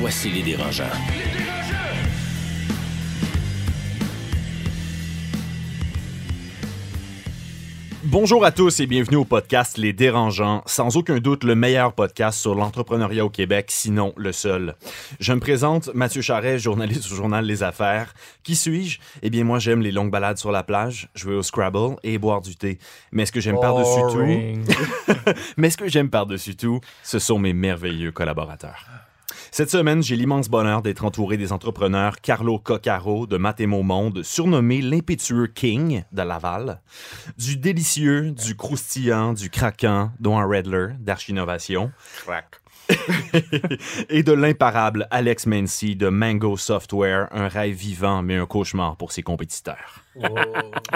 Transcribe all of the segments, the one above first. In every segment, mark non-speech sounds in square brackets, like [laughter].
Voici les dérangeants. Bonjour à tous et bienvenue au podcast Les Dérangeants, sans aucun doute le meilleur podcast sur l'entrepreneuriat au Québec, sinon le seul. Je me présente Mathieu Charret, journaliste au journal Les Affaires. Qui suis-je? Eh bien moi j'aime les longues balades sur la plage, jouer au Scrabble et boire du thé. Mais ce que j'aime par-dessus tout... [laughs] Mais ce que j'aime par-dessus tout, ce sont mes merveilleux collaborateurs. Cette semaine, j'ai l'immense bonheur d'être entouré des entrepreneurs Carlo Coccaro de Mathémo Monde, surnommé l'impétueux King de Laval, du délicieux, du croustillant, du craquant, dont un Redler d'Archinovation. Crack. [laughs] et de l'imparable Alex Mancy de Mango Software, un rêve vivant mais un cauchemar pour ses compétiteurs.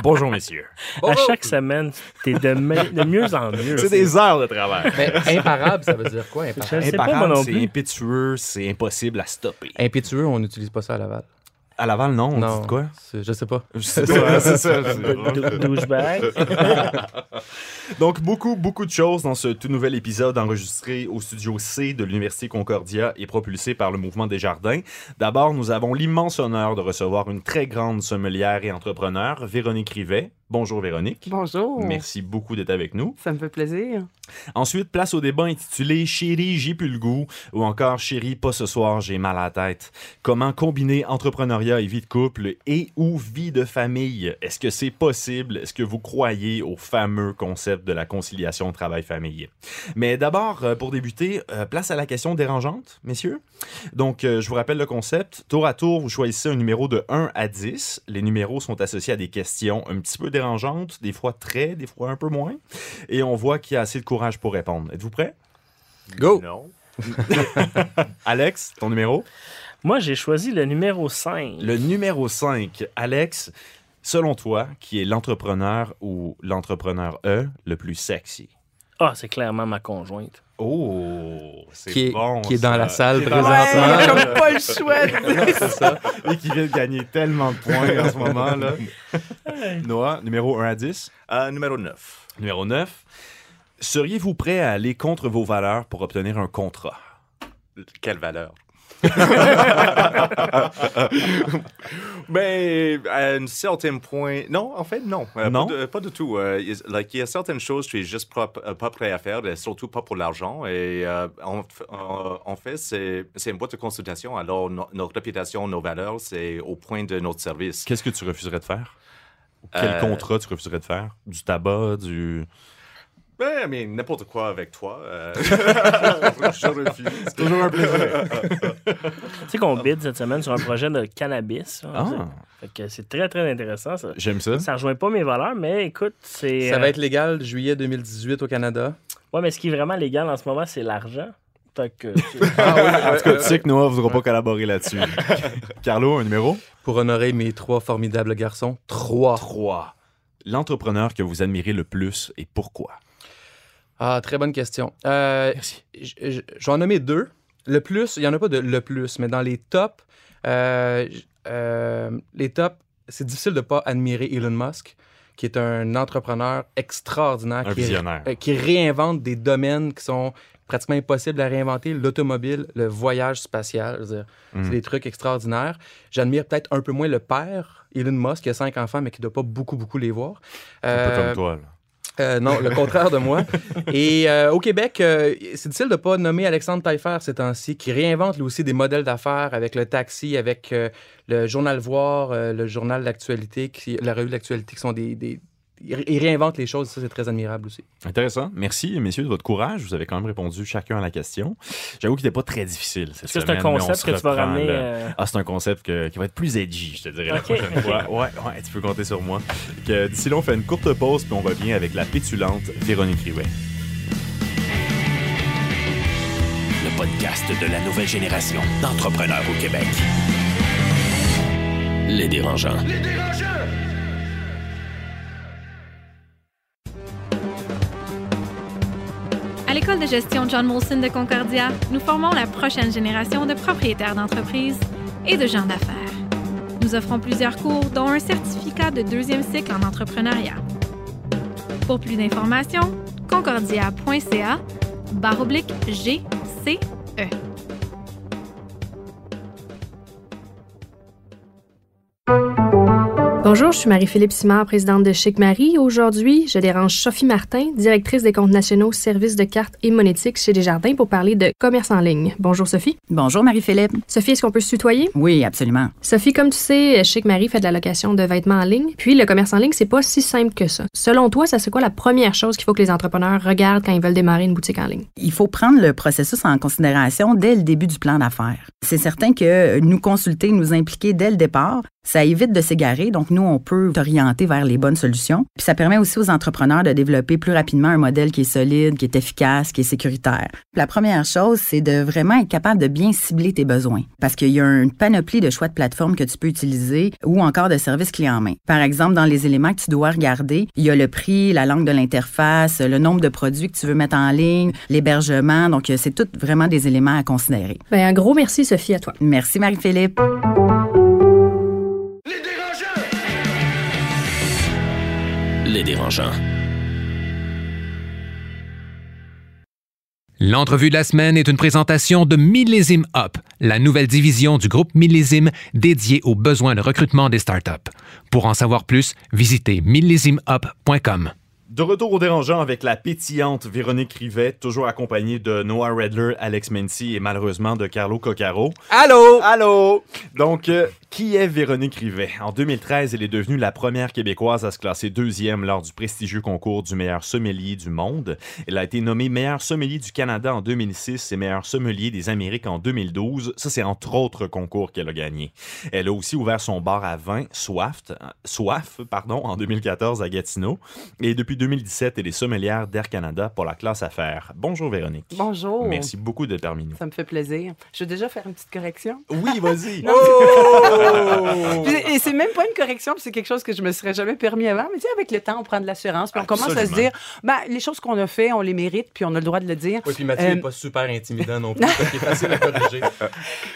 Bonjour, messieurs. À chaque semaine, t'es de, de mieux en mieux. C'est des heures de travail. Mais imparable, ça veut dire quoi, imparable? Imparable, c'est impétueux, c'est impossible à stopper. Impétueux, on n'utilise pas ça à Laval. À Laval, non, on non. dit de quoi? Je sais pas. [laughs] C'est ça, [laughs] Douchebag. [laughs] Donc, beaucoup, beaucoup de choses dans ce tout nouvel épisode enregistré au studio C de l'Université Concordia et propulsé par le Mouvement des Jardins. D'abord, nous avons l'immense honneur de recevoir une très grande sommelière et entrepreneur, Véronique Rivet. Bonjour Véronique. Bonjour. Merci beaucoup d'être avec nous. Ça me fait plaisir. Ensuite, place au débat intitulé Chérie, j'ai plus le goût ou encore Chérie, pas ce soir, j'ai mal à la tête. Comment combiner entrepreneuriat et vie de couple et ou vie de famille? Est-ce que c'est possible? Est-ce que vous croyez au fameux concept de la conciliation travail-famille? Mais d'abord, euh, pour débuter, euh, place à la question dérangeante, messieurs. Donc, euh, je vous rappelle le concept. Tour à tour, vous choisissez un numéro de 1 à 10. Les numéros sont associés à des questions un petit peu dérangeantes, des fois très, des fois un peu moins. Et on voit qu'il y a assez de courage pour répondre. Êtes-vous prêts? Go! Non. [laughs] Alex, ton numéro? Moi, j'ai choisi le numéro 5. Le numéro 5. Alex, selon toi, qui est l'entrepreneur ou l'entrepreneur E le plus sexy? Ah, c'est clairement ma conjointe. Oh, c'est Qui est, bon. qui est dans ça. la salle Qui présentement. salle. comme pas le [laughs] ça. Et qui vient de gagner tellement de points en ce moment. là. Noah, numéro 1 à 10. Euh, numéro 9. Numéro 9. Seriez-vous prêt à aller contre vos valeurs pour obtenir un contrat? Quelle valeur? Mais [laughs] à un certain point, non, en fait, non. Euh, Non? Pas, de- pas du tout. Euh, il like, il y a certaines choses que je suis juste pas, euh, pas prêt à faire, et surtout pas pour l'argent. Et euh, en, fait, c'est c'est une boîte de consultation. Alors, no- notre réputation, nos valeurs, c'est au point de notre service. Qu'est-ce que tu refuserais de faire? Quel Euh, contrat tu refuserais de faire? Du tabac, du... Ben, mais n'importe quoi avec toi. euh, [laughs] je refuse. C'est toujours un plaisir. Tu sais qu'on bid cette semaine sur un projet de cannabis. hein, Ah, Fait que c'est très, très intéressant. Ça. j'aime ça. Ça rejoint pas mes valeurs, mais écoute, c'est. Ça euh, va être légal juillet 2018 au Canada? Ouais, mais ce qui est vraiment légal en ce moment, c'est l'argent. Fait que. [laughs] En tout cas, tu sais que Noah ne voudra pas collaborer là-dessus. Carlo, un numéro? Pour honorer mes trois formidables garçons. Trois. 3. L'entrepreneur que vous admirez le plus et pourquoi? Ah, très bonne question. Euh, Merci. Je vais en nommer deux. Le plus, il n'y en a pas de le plus, mais dans les tops, euh, euh, les tops, c'est difficile de ne pas admirer Elon Musk, qui est un entrepreneur extraordinaire, Un qui, visionnaire. euh, qui réinvente des domaines qui sont pratiquement impossibles à réinventer, l'automobile, le voyage spatial. C'est des trucs extraordinaires. J'admire peut-être un peu moins le père, Elon Musk, qui a cinq enfants, mais qui ne doit pas beaucoup, beaucoup les voir. Un peu Euh, comme toi. là. Euh, non, le contraire de moi. Et euh, au Québec, euh, c'est difficile de ne pas nommer Alexandre Taillefer ces temps-ci, qui réinvente lui aussi des modèles d'affaires avec le taxi, avec le journal Voir, le journal d'actualité, la revue d'actualité, qui sont des- il ré- il réinvente les choses, ça c'est très admirable aussi. Intéressant. Merci, messieurs, de votre courage. Vous avez quand même répondu chacun à la question. J'avoue qu'il n'était pas très difficile cette Est-ce que c'est un concept que tu vas ramener? euh, Ah, c'est un concept que- qui va être plus edgy, je te dirais, la Ok, prochaine fois. [laughs] Ouais, ouais, tu peux compter sur moi. Que D'ici là, on fait une courte pause, puis on revient avec la pétulante Véronique Rivet. Le podcast de la nouvelle génération d'entrepreneurs au Québec. Les dérangeants. Les dérangeants! À l'école de gestion John Molson de Concordia, nous formons la prochaine génération de propriétaires d'entreprises et de gens d'affaires. Nous offrons plusieurs cours, dont un certificat de deuxième cycle en entrepreneuriat. Pour plus d'informations, concordia.ca barre oblique GCE. Bonjour, je suis Marie-Philippe Simard, présidente de Chic Marie. Aujourd'hui, je dérange Sophie Martin, directrice des comptes nationaux services de cartes et monétiques chez Desjardins pour parler de commerce en ligne. Bonjour Sophie. Bonjour Marie-Philippe. Sophie, est-ce qu'on peut se tutoyer? Oui, absolument. Sophie, comme tu sais, Chic Marie fait de la location de vêtements en ligne. Puis le commerce en ligne, c'est pas si simple que ça. Selon toi, ça c'est quoi la première chose qu'il faut que les entrepreneurs regardent quand ils veulent démarrer une boutique en ligne? Il faut prendre le processus en considération dès le début du plan d'affaires. C'est certain que nous consulter, nous impliquer dès le départ, ça évite de s'égarer, donc nous, on peut t'orienter vers les bonnes solutions. Puis ça permet aussi aux entrepreneurs de développer plus rapidement un modèle qui est solide, qui est efficace, qui est sécuritaire. La première chose, c'est de vraiment être capable de bien cibler tes besoins, parce qu'il y a une panoplie de choix de plateformes que tu peux utiliser ou encore de services clés en main. Par exemple, dans les éléments que tu dois regarder, il y a le prix, la langue de l'interface, le nombre de produits que tu veux mettre en ligne, l'hébergement. Donc, c'est tout vraiment des éléments à considérer. Bien, un gros merci, Sophie, à toi. Merci, Marie-Philippe. L'entrevue de la semaine est une présentation de Millésime Up, la nouvelle division du groupe Millésime dédiée aux besoins de recrutement des startups. Pour en savoir plus, visitez millésimeup.com. De retour au dérangeant avec la pétillante Véronique Rivet, toujours accompagnée de Noah Redler, Alex Mency et malheureusement de Carlo Coccaro. Allô? Allô! Donc, euh, qui est Véronique Rivet? En 2013, elle est devenue la première Québécoise à se classer deuxième lors du prestigieux concours du meilleur sommelier du monde. Elle a été nommée meilleure sommelier du Canada en 2006 et meilleure sommelier des Amériques en 2012. Ça, c'est entre autres concours qu'elle a gagné. Elle a aussi ouvert son bar à vin, Soif, Soif pardon, en 2014 à Gatineau. Et depuis 2017, elle est sommelière d'Air Canada pour la classe affaires. Bonjour Véronique. Bonjour. Merci beaucoup d'être parmi nous. Ça me fait plaisir. Je vais déjà faire une petite correction. Oui, vas-y. [laughs] Et c'est même pas une correction, puis c'est quelque chose que je me serais jamais permis avant. Mais tu sais, avec le temps, on prend de l'assurance, puis on commence à se dire, ben, les choses qu'on a fait, on les mérite, puis on a le droit de le dire. Oui, puis Mathieu Euh, n'est pas super intimidant non [laughs] plus, parce qu'il est facile à corriger.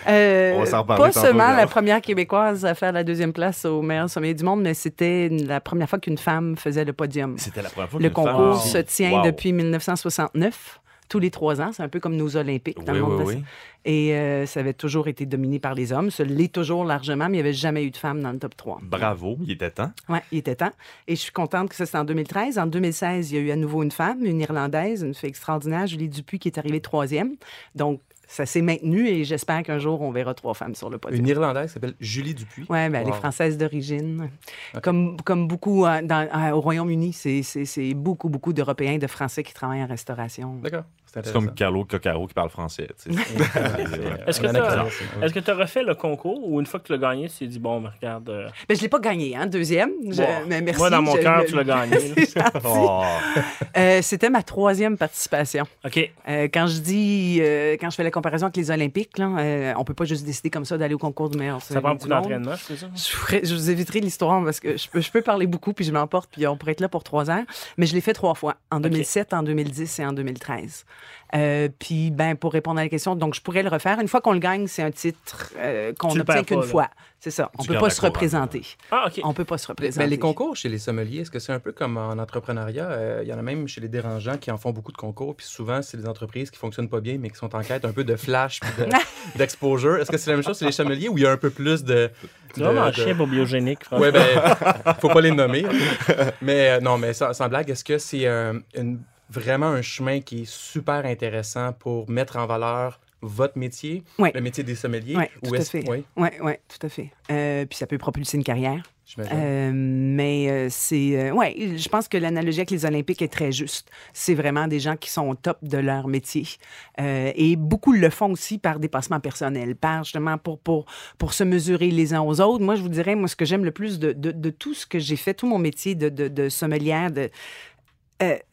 Euh, On va s'en reparler pas seulement la première québécoise à faire la deuxième place au meilleur sommet du monde, mais c'était la première fois qu'une femme faisait le podium. C'était la première fois Le concours se tient Wow. depuis 1969. Tous les trois ans, c'est un peu comme nos Olympiques dans Oui, le monde. oui, de- oui. Et euh, ça avait toujours été dominé par les hommes. Ça l'est toujours largement, mais il n'y avait jamais eu de femme dans le top 3. Bravo, il était temps. Oui, il était temps. Et je suis contente que ça, c'était en 2013. En 2016, il y a eu à nouveau une femme, une Irlandaise, une fille extraordinaire, Julie Dupuis, qui est arrivée troisième. Donc, ça s'est maintenu et j'espère qu'un jour, on verra trois femmes sur le podium. Une Irlandaise s'appelle Julie Dupuis. Oui, ben, elle est française d'origine. Comme, comme beaucoup euh, dans- euh, au Royaume-Uni, c'est- beaucoup, beaucoup d'Européens de Français qui travaillent en restauration. D'accord. C'est comme Carlo Coccaro qui parle français. [laughs] Est-ce que tu as refait le concours ou une fois que tu l'as gagné, tu t'es dit, bon, regarde. euh, Ben, je ne l'ai pas gagné, hein, deuxième. Je- bon, mais merci. moi, dans mon je- cœur, tu l'as gagné. [laughs] Oh. Euh, C'était ma troisième participation. OK. Euh, quand je dis, euh, quand je fais la comparaison avec les Olympiques, là, euh, on peut pas juste décider comme ça d'aller au concours du meilleur. Ça prend beaucoup d'entraînement, c'est ça? Je, ferai- je vous éviterai l'histoire parce que je peux, je peux parler beaucoup puis je m'emporte puis on pourrait être là pour trois heures. Mais je l'ai fait trois fois, en 2007, en 2010 et en 2013. Euh, puis, ben, pour répondre à la question, donc je pourrais le refaire. Une fois qu'on le gagne, c'est un titre euh, qu'on Tu obtient qu'une fois. C'est ça. On Tu peut pas se représenter. Ah, OK. On peut pas se représenter. mais les concours chez les sommeliers, est-ce que c'est un peu comme en entrepreneuriat? Euh, Il y en a même chez les dérangeants qui en font beaucoup de concours, puis souvent, c'est des entreprises qui fonctionnent pas bien, mais qui sont en quête un peu de flash puis de- [laughs] d'exposure. Est-ce que c'est la même chose chez les sommeliers ou il y a un peu plus de. C'est vraiment de- chien pour biogénique, franchement. Ouais, ben, faut pas les nommer. mais euh, non, mais sans, sans blague, est-ce que c'est euh, une- vraiment un chemin qui est super intéressant pour mettre en valeur votre métier, le métier des sommeliers? Oui, tout à fait. Oui, Oui, oui, tout à fait. Euh, puis ça peut propulser une carrière. Euh, mais euh, c'est. euh, ouais, je pense que l'analogie avec les Olympiques est très juste. C'est vraiment des gens qui sont au top de leur métier. Euh, et beaucoup le font aussi par dépassement personnel, par justement pour, pour, pour se mesurer les uns aux autres. Moi, je vous dirais, moi, ce que j'aime le plus de, de, de tout ce que j'ai fait, tout mon métier de, de, sommelière, de,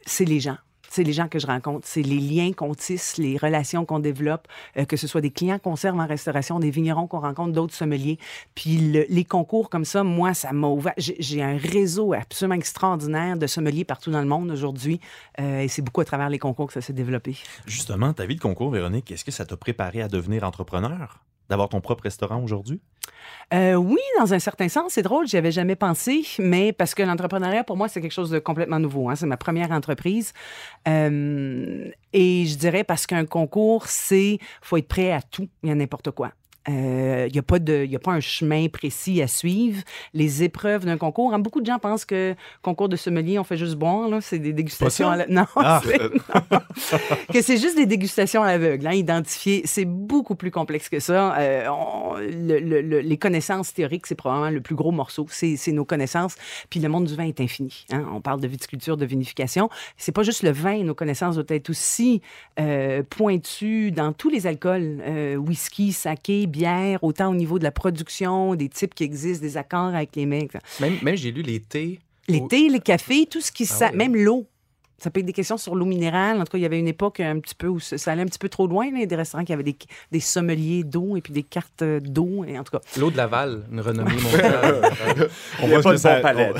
c'est les gens. C'est les gens que je rencontre, c'est les liens qu'on tisse, les relations qu'on développe, euh, que ce soit des clients qu'on serve en restauration, des vignerons qu'on rencontre, d'autres sommeliers. Puis le- les concours comme ça, moi, ça m'a ouvert. J'ai j'ai un réseau absolument extraordinaire de sommeliers partout dans le monde aujourd'hui. euh, et c'est beaucoup à travers les concours que ça s'est développé. Justement, ta vie de concours, Véronique, est-ce que ça t'a préparé à devenir entrepreneur? D'avoir ton propre restaurant aujourd'hui? Euh, oui, dans un certain sens, c'est drôle, j'y avais jamais pensé, mais parce que l'entrepreneuriat, pour moi, c'est quelque chose de complètement nouveau. hein. C'est ma première entreprise. Euh, et je dirais parce qu'un concours, c'est faut être prêt à tout et à n'importe quoi. Il n'y a, pas de- y a pas un chemin précis à suivre. Les épreuves d'un concours, hein, beaucoup de gens pensent que concours de sommelier, on fait juste boire. là. C'est des dégustations. à la- Non, Ah. non. que c'est juste des dégustations à l'aveugle. Hein, identifier, c'est beaucoup plus complexe que ça. Euh, on- le- le- le- les connaissances théoriques, c'est probablement le plus gros morceau. C'est c'est nos connaissances. Puis le monde du vin est infini. hein. On parle de viticulture, de vinification. C'est pas juste le vin. Nos connaissances doivent être aussi euh, pointues dans tous les alcools, euh, whisky, saké, autant au niveau de la production, des types qui existent, des accords avec les mecs. Même, même j'ai lu les thés. Les thés, les cafés, tout ce qui... Ah. Même l'eau. Ça peut être des questions sur l'eau minérale. En tout cas, il y avait une époque un petit peu où ça allait un petit peu trop loin. là. Il y a des restaurants qui avaient des, des sommeliers d'eau et puis des cartes euh, d'eau. Et en tout cas, L'eau de Laval, une renommée [laughs] mondiale. On voit ce que de ça, palette.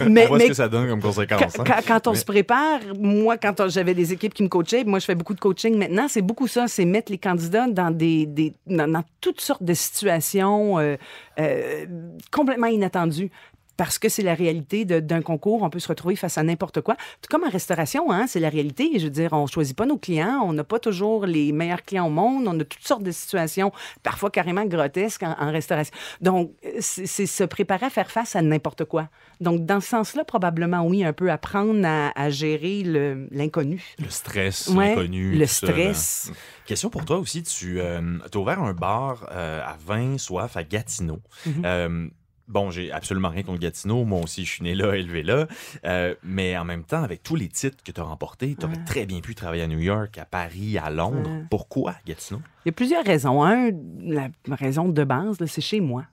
on- Mais- on voit [laughs] mais- ce que ça donne comme conséquence. Quand, hein. quand- quand on Mais- se prépare, moi, quand j'avais des équipes qui me coachaient, moi, je fais beaucoup de coaching maintenant, c'est beaucoup ça, c'est mettre les candidats dans, des, des- dans, dans toutes sortes de situations euh, euh, complètement inattendues. Parce que c'est la réalité d'un concours, on peut se retrouver face à n'importe quoi. Tout comme en restauration, hein, c'est la réalité. Je veux dire, on choisit pas nos clients, on n'a pas toujours les meilleurs clients au monde, on a toutes sortes de situations, parfois carrément grotesques en, en restauration. Donc, c'est se préparer à faire face à n'importe quoi. Donc, dans ce sens-là, probablement, oui, un peu apprendre à, à gérer l'inconnu. Le stress, Ouais, l'inconnu. le ça, stress. là. Question pour toi aussi. Tu as ouvert un bar euh, à vin soif à Gatineau. Mhm. Euh, Bon, j'ai absolument rien contre Gatineau. Moi aussi, je suis né là, élevé là. Euh, mais en même temps, avec tous les titres que tu as remportés, tu aurais Ouais. très bien pu travailler à New York, à Paris, à Londres. Ouais. Pourquoi Gatineau? Il y a plusieurs raisons. Un, la raison de base, c'est chez moi.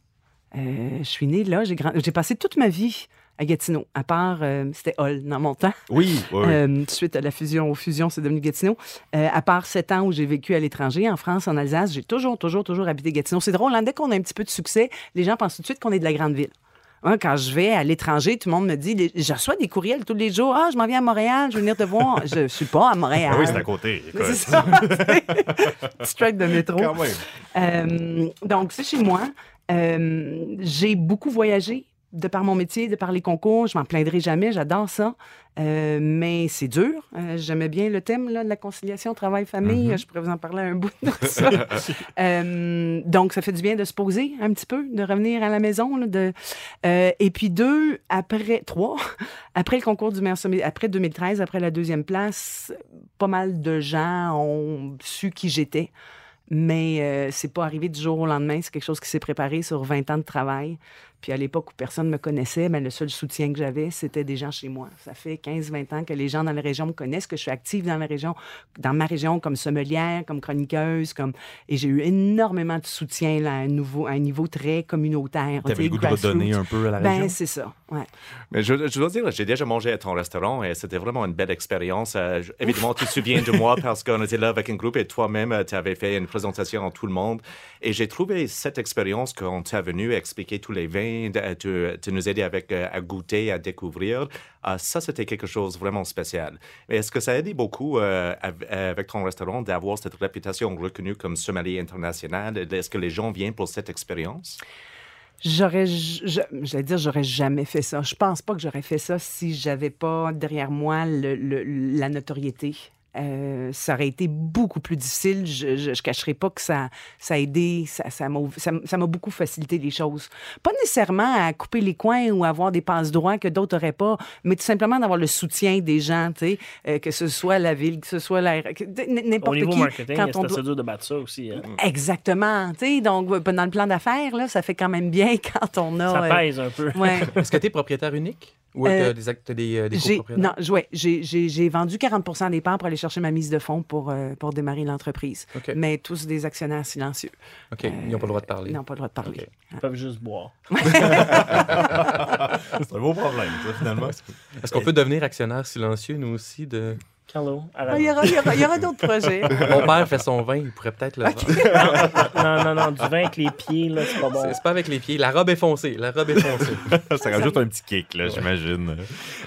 Euh, je suis née là, j'ai grand- j'ai passé toute ma vie à Gatineau, à part, euh, c'était Hall dans mon temps. Oui, oui. Euh, suite à la fusion, aux fusions, c'est devenu Gatineau. Euh, à part sept ans où j'ai vécu à l'étranger, en France, en Alsace, j'ai toujours, toujours, toujours habité Gatineau. C'est drôle, hein, dès qu'on a un petit peu de succès, les gens pensent tout de suite qu'on est de la grande ville. Hein, quand je vais à l'étranger, tout le monde me dit, les- je reçois des courriels tous les jours. Ah, je m'en viens à Montréal, je vais venir te voir. je [laughs] suis pas à Montréal. Ah oui, c'est à côté. C'est ça. [laughs] Track de métro. Quand même. Donc, c'est chez moi. J'ai beaucoup voyagé de par mon métier, de par les concours. Je m'en plaindrai jamais. J'adore ça. Euh, mais c'est dur. Euh, J'aimais bien le thème là, de la conciliation travail-famille. Mhm. Je pourrais vous en parler un bout de ça. [laughs] Euh, donc, ça fait du bien de se poser un petit peu, de revenir à la maison. là, de, et puis deux, après, trois, [laughs] après le concours du meilleur sommet, après 2013, après la deuxième place, pas mal de gens ont su qui j'étais. Mais c'est pas arrivé du jour au lendemain. C'est quelque chose qui s'est préparé sur 20 ans de travail. Puis à l'époque où personne ne me connaissait, ben, le seul soutien que j'avais, c'était des gens chez moi. Ça fait 15-20 ans que les gens dans la région me connaissent, que je suis active dans la région, dans ma région comme sommelière, comme chroniqueuse, comme et j'ai eu énormément de soutien là, à, un nouveau, à un niveau très communautaire. Tu avais le goût de redonner un peu à la région? Ben, c'est ça, ouais. Mais je, je dois dire, j'ai déjà mangé à ton restaurant et c'était vraiment une belle expérience. Euh, évidemment, tu te souviens de moi [laughs] parce qu'on était là avec un groupe et toi-même, tu avais fait une présentation à tout le monde. Et j'ai trouvé cette expérience quand tu es venu expliquer tous les vins, de- tu, tu nous aider avec, euh, à goûter, à découvrir. Ah, ça, c'était quelque chose de vraiment spécial. Est-ce que ça a aidé beaucoup euh, av- avec ton restaurant d'avoir cette réputation reconnue comme sommelier international? Est-ce que les gens viennent pour cette expérience? J'aurais, j'allais dire, j'aurais jamais fait ça. Je pense pas que j'aurais fait ça si j'avais pas derrière moi le- la notoriété. Euh, ça aurait été beaucoup plus difficile. Je, je, je cacherai pas que ça, ça a aidé, ça, ça m'a, ça, ça m'a beaucoup facilité les choses. Pas nécessairement à couper les coins ou avoir des passes droits que d'autres n'auraient pas, mais tout simplement d'avoir le soutien des gens, tu sais, euh, que ce soit la ville, que ce soit la, que- n- Au n'importe niveau qui. marketing, quand c'est on doit- dur de battre ça aussi. hein. Exactement, tu sais, donc dans le plan d'affaires là, ça fait quand même bien [laughs] quand on a. Ça euh, pèse un peu. ouais. [laughs] Est-ce que tu es propriétaire unique? Ou Euh, t'as des, act- t'as des, des J'ai, non, ouais, j'ai, j'ai, j'ai vendu 40% des parts pour aller chercher ma mise de fonds pour, euh, pour démarrer l'entreprise. Mais tous des actionnaires silencieux. OK, ils n'ont pas le droit de parler. Ils n'ont pas le droit de parler. OK. Ils peuvent juste boire. [laughs] C'est un beau problème, ça, finalement. Est-ce qu'on peut devenir actionnaire silencieux, nous aussi, de Carlo, Ah. Il y aura, il y aura- il y aura d'autres [laughs] projets. Mon père fait son vin, il pourrait peut-être le Non, non, non, du vin avec les pieds, là, c'est pas bon. C'est c'est pas avec les pieds. La robe est foncée. La robe est foncée. [laughs] ça rajoute un petit kick, là, j'imagine.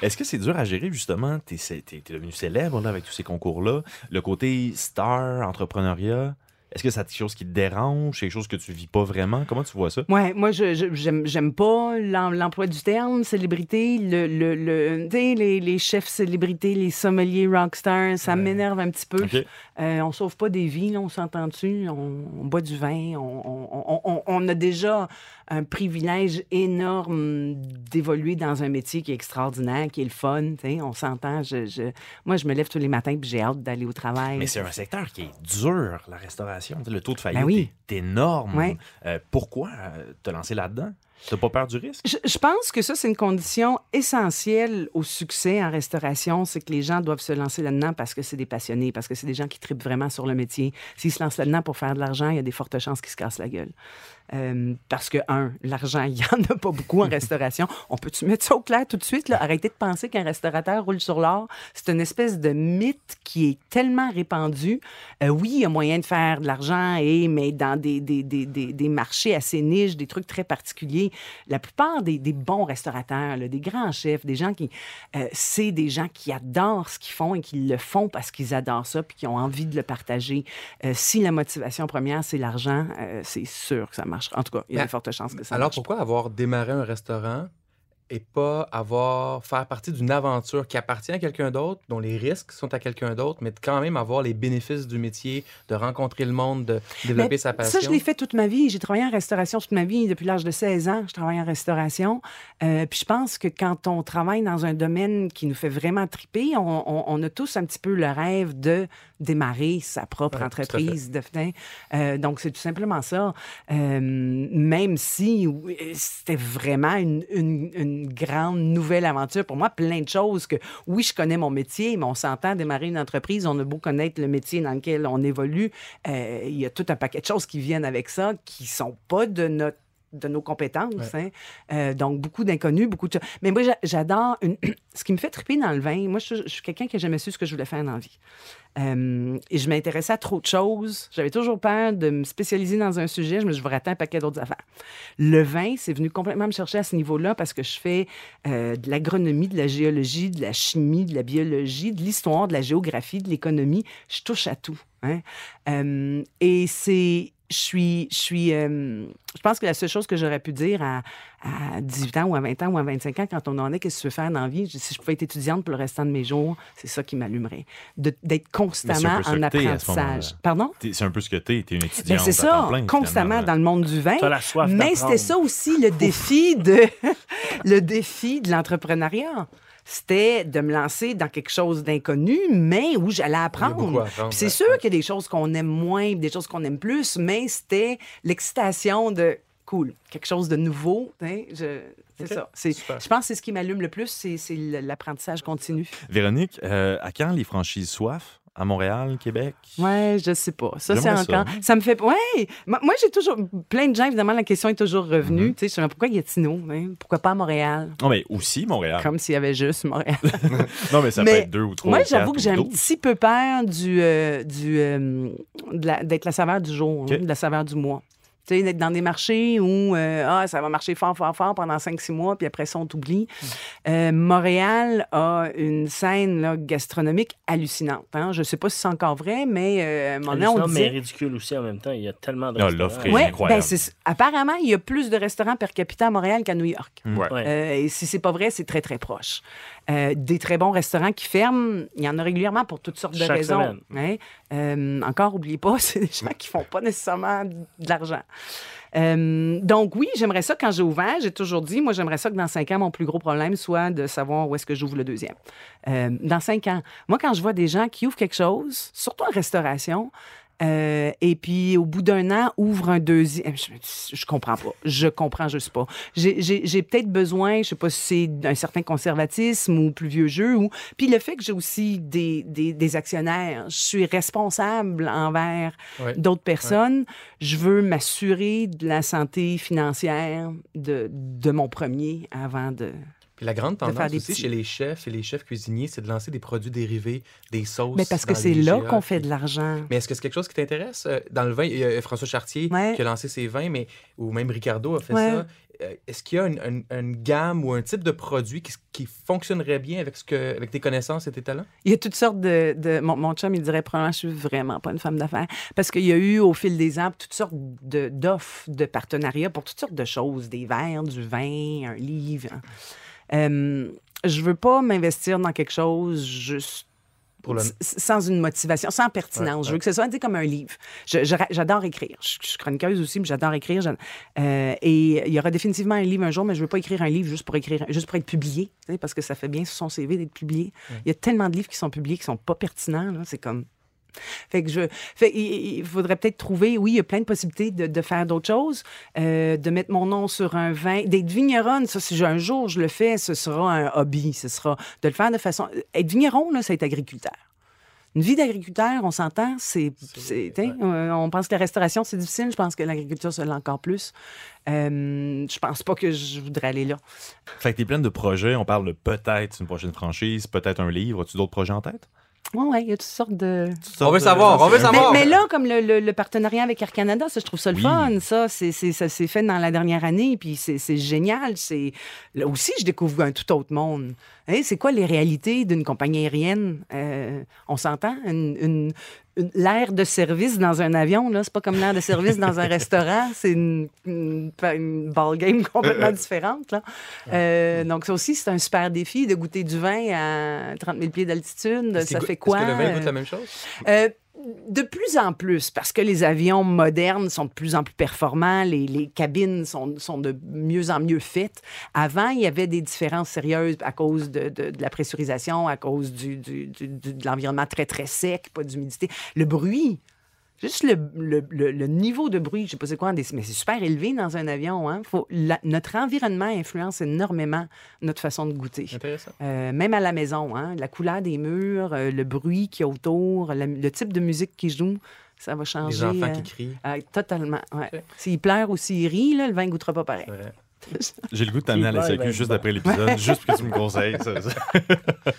Est-ce que c'est dur à gérer, justement? T'es es, devenu célèbre là, avec tous ces concours-là. Le côté star, entrepreneuriat, est-ce que c'est quelque chose qui te dérange? C'est quelque chose que tu vis pas vraiment? Comment tu vois ça? Ouais, moi, je, je- j'aime, j'aime pas l'em- l'emploi du terme, célébrité. Le, le, les, les chefs célébrités, les sommeliers rockstars, ça m'énerve un petit peu. OK. Euh, on sauve pas des vies, là, on s'entend dessus. On, on boit du vin. On- on- on a déjà un privilège énorme d'évoluer dans un métier qui est extraordinaire, qui est le fun. tu sais, On s'entend. Je, je- moi, je me lève tous les matins puis j'ai hâte d'aller au travail. Mais c'est un secteur qui est dur, la restauration. Le taux de faillite Ben oui. est énorme. Ouais. Euh, pourquoi euh, te lancer là-dedans? T'as pas peur du risque? Je, je pense que ça, c'est une condition essentielle au succès en restauration, c'est que les gens doivent se lancer là-dedans parce que c'est des passionnés, parce que c'est des gens qui tripent vraiment sur le métier. S'ils se lancent là-dedans pour faire de l'argent, il y a des fortes chances qu'ils se cassent la gueule. Euh, parce que, un, l'argent, [laughs] il n'y en a pas beaucoup en restauration. On peut-tu mettre ça au clair tout de suite? Là? Arrêtez de penser qu'un restaurateur roule sur l'or. C'est une espèce de mythe qui est tellement répandu. Euh, oui, il y a moyen de faire de l'argent, mais dans des, des, des, des, marchés assez niches, des trucs très particuliers. La plupart des, bons restaurateurs, des grands chefs, des gens qui... euh, c'est des gens qui adorent ce qu'ils font et qui le font parce qu'ils adorent ça puis qui ont envie de le partager. Si la motivation première, c'est l'argent, c'est sûr que ça marchera. En tout cas, il y a Mais- de fortes chances que ça Alors marche. pourquoi avoir démarré un restaurant et pas avoir faire partie d'une aventure qui appartient à quelqu'un d'autre, dont les risques sont à quelqu'un d'autre, mais de quand même avoir les bénéfices du métier, de rencontrer le monde, de développer Mais sa passion. Ça, je l'ai fait toute ma vie. J'ai travaillé en restauration toute ma vie. Depuis l'âge de 16 ans, je travaille en restauration. Euh, puis je pense que quand on travaille dans un domaine qui nous fait vraiment triper, on, on- on a tous un petit peu le rêve de démarrer sa propre Ouais, entreprise. De, euh, donc, c'est tout simplement ça. Euh, même si c'était vraiment une, une- une grande nouvelle aventure. Pour moi, plein de choses que, oui, je connais mon métier, mais on s'entend démarrer une entreprise, on a beau connaître le métier dans lequel on évolue, euh, il y a tout un paquet de choses qui viennent avec ça qui sont pas de notre de nos compétences. hein. Euh, donc, beaucoup d'inconnus, beaucoup de... Mais moi, j'a- j'adore... une- [clears throat] Ce qui me fait triper dans le vin, moi, je, je suis quelqu'un qui n'a jamais su ce que je voulais faire dans la vie. Euh, et je m'intéressais à trop de choses. J'avais toujours peur de me spécialiser dans un sujet. Je me suis dit, je vais rater un paquet d'autres affaires. Le vin, c'est venu complètement me chercher à ce niveau-là parce que je fais euh, de l'agronomie, de la géologie, de la chimie, de la biologie, de l'histoire, de la géographie, de l'économie. Je touche à tout. hein. Euh, et c'est... Je suis... Je suis... euh, je pense que la seule chose que j'aurais pu dire à, à 18 ans ou à 20 ans ou à 25 ans, quand on en est, qu'est-ce que tu veux faire dans la vie? Si je pouvais être étudiante pour le restant de mes jours, c'est ça qui m'allumerait. D'être constamment en ce apprentissage. Pardon? C'est un peu ce que t'es. T'es une Ben, étudiante c'est ça, plein, constamment dans le monde du vin. La soif Mais c'était ça aussi le défi de [laughs] le défi de l'entrepreneuriat. C'était de me lancer dans quelque chose d'inconnu, mais où j'allais apprendre. apprendre, c'est ouais. sûr qu'il y a des choses qu'on aime moins, des choses qu'on aime plus, mais c'était l'excitation de cool, quelque chose de nouveau. hein, je- C'est ça. Je pense que c'est ce qui m'allume le plus, c'est c'est l'apprentissage continu. Véronique, euh, à quand les franchises soif? À Montréal, Québec? Ouais, je sais pas. Ça, c'est ça. encore. Ça. me fait. Ouais. Moi, j'ai toujours. Plein de gens, évidemment, la question est toujours revenue. Mm-hmm. Tu sais, je me pourquoi Gatineau? hein? Pourquoi pas à Montréal? Non, mais aussi Montréal. Comme s'il y avait juste Montréal. [laughs] Non, mais ça Mais peut être deux ou trois. Moi, ou j'avoue que j'ai un petit peu peur du, euh, du, euh, la- d'être la saveur du jour, hein, de la saveur du mois. Tu sais, d'être dans des marchés où euh, ah, ça va marcher fort, fort, fort pendant 5-6 mois, puis après ça, on t'oublie. Euh, Montréal a une scène là, gastronomique hallucinante. Hein? Je sais pas si c'est encore vrai, mais euh, à un moment donné, on Hallucinant, mais ridicule aussi en même temps. Il y a tellement de Ah, restaurants. Ouais, ben, apparemment, il y a plus de restaurants per capita à Montréal qu'à New York. Ouais. Ouais. Euh, et si c'est pas vrai, c'est très, très proche. Euh, des très bons restaurants qui ferment, il y en a régulièrement pour toutes sortes de Chaque raisons. hein. Euh, encore, oubliez pas, [laughs] c'est des gens qui font pas nécessairement de l'argent. Euh, donc oui, j'aimerais ça quand j'ai ouvert, j'ai toujours dit, moi j'aimerais ça que dans cinq ans, mon plus gros problème soit de savoir où est-ce que j'ouvre le deuxième. Euh, dans cinq ans, moi quand je vois des gens qui ouvrent quelque chose, surtout en restauration, euh, et puis, au bout d'un an, ouvre un deuxième. Je, je comprends pas. Je comprends juste pas. J'ai- peut-être besoin, je sais pas si c'est d'un certain conservatisme ou plus vieux jeu. Ou... Puis le fait que j'ai aussi des, des, des actionnaires, je suis responsable envers Ouais. d'autres personnes. Je veux m'assurer de la santé financière de, de mon premier avant de. Puis la grande tendance aussi petits- chez les chefs et les chefs cuisiniers, c'est de lancer des produits dérivés, des sauces. Mais parce que c'est là qu'on fait de l'argent. Mais est-ce que c'est quelque chose qui t'intéresse? Euh, Dans le vin, il y a François Chartier Ouais. qui a lancé ses vins, mais, ou même Ricardo a fait Ouais. ça. Euh, Est-ce qu'il y a une, une- une gamme ou un type de produit qui, qui fonctionnerait bien avec, ce que, avec tes connaissances et tes talents? Il y a toutes sortes de. de- mon, mon chum, il dirait probablement je suis vraiment pas une femme d'affaires. Parce qu'il y a eu, au fil des ans, toutes sortes de- d'offres, de, partenariats pour toutes sortes de choses des verres, du vin, un livre. Euh, je veux pas m'investir dans quelque chose juste. Pour le- s- Sans une motivation, sans pertinence. Ouais, Je veux que ce soit sais, comme un livre. J'adore écrire. Je, je suis chroniqueuse aussi, mais j'adore écrire. Euh, et il y aura définitivement un livre un jour, mais je veux pas écrire un livre juste pour écrire, juste pour être publié, parce que ça fait bien sur son CV d'être publié. Il y a tellement de livres qui sont publiés qui sont pas pertinents. C'est comme. Fait que je. Fait, il, il faudrait peut-être trouver, oui, il y a plein de possibilités de, de faire d'autres choses, euh, de mettre mon nom sur un vin, d'être vigneronne. Ça, si un jour je le fais, ce sera un hobby. Ce sera de le faire de façon. Être vigneron, là, c'est être agriculteur. Une vie d'agriculteur, on s'entend, c'est. euh, On pense que la restauration, c'est difficile. Je pense que l'agriculture, c'est encore plus. Euh, je pense pas que je voudrais aller là. Fait que t'es pleine de projets. On parle de peut-être une prochaine franchise, peut-être un livre. As-tu d'autres projets en tête? Oui, oui, il y a toutes sortes de. On veut savoir, on veut Mais, savoir. mais là, comme le, le- le partenariat avec Air Canada, ça, je trouve ça le Oui. fun. Ça, c'est, c'est- ça s'est fait dans la dernière année, puis c'est, c'est génial. C'est... Là aussi, je découvre un tout autre monde. Hein, c'est quoi les réalités d'une compagnie aérienne? Euh, on s'entend? Une- l'air de service dans un avion, là, c'est pas comme l'air de service dans un restaurant. C'est une, une, une ball game [laughs] complètement différente. Là. Euh, donc, ça aussi, c'est un super défi de goûter du vin à 30 000 pieds d'altitude. Ça fait quoi? Est-ce que le vin Euh, goûte la même chose? euh, de plus en plus, parce que les avions modernes sont de plus en plus performants, les, cabines sont, de mieux en mieux faites. Avant, il y avait des différences sérieuses à cause de, la pressurisation, à cause de l'environnement très, très sec, pas d'humidité. Le bruit, juste le, le- le- le niveau de bruit, je sais pas c'est quoi, mais c'est super élevé dans un avion. Hein? Faut, la- notre environnement influence énormément notre façon de goûter. Intéressant. Euh, même à la maison, hein, la couleur des murs, euh, le bruit qu'il y a autour, la- le type de musique qui joue, ça va changer. Les enfants euh, qui crient. totalement. ouais. Ok. S'il pleure ou s'il rit, là, le vin ne goûtera pas pareil. [laughs] J'ai le goût de t'amener à la être juste après l'épisode, [laughs] juste pour que tu me conseilles. ça, ça. [laughs]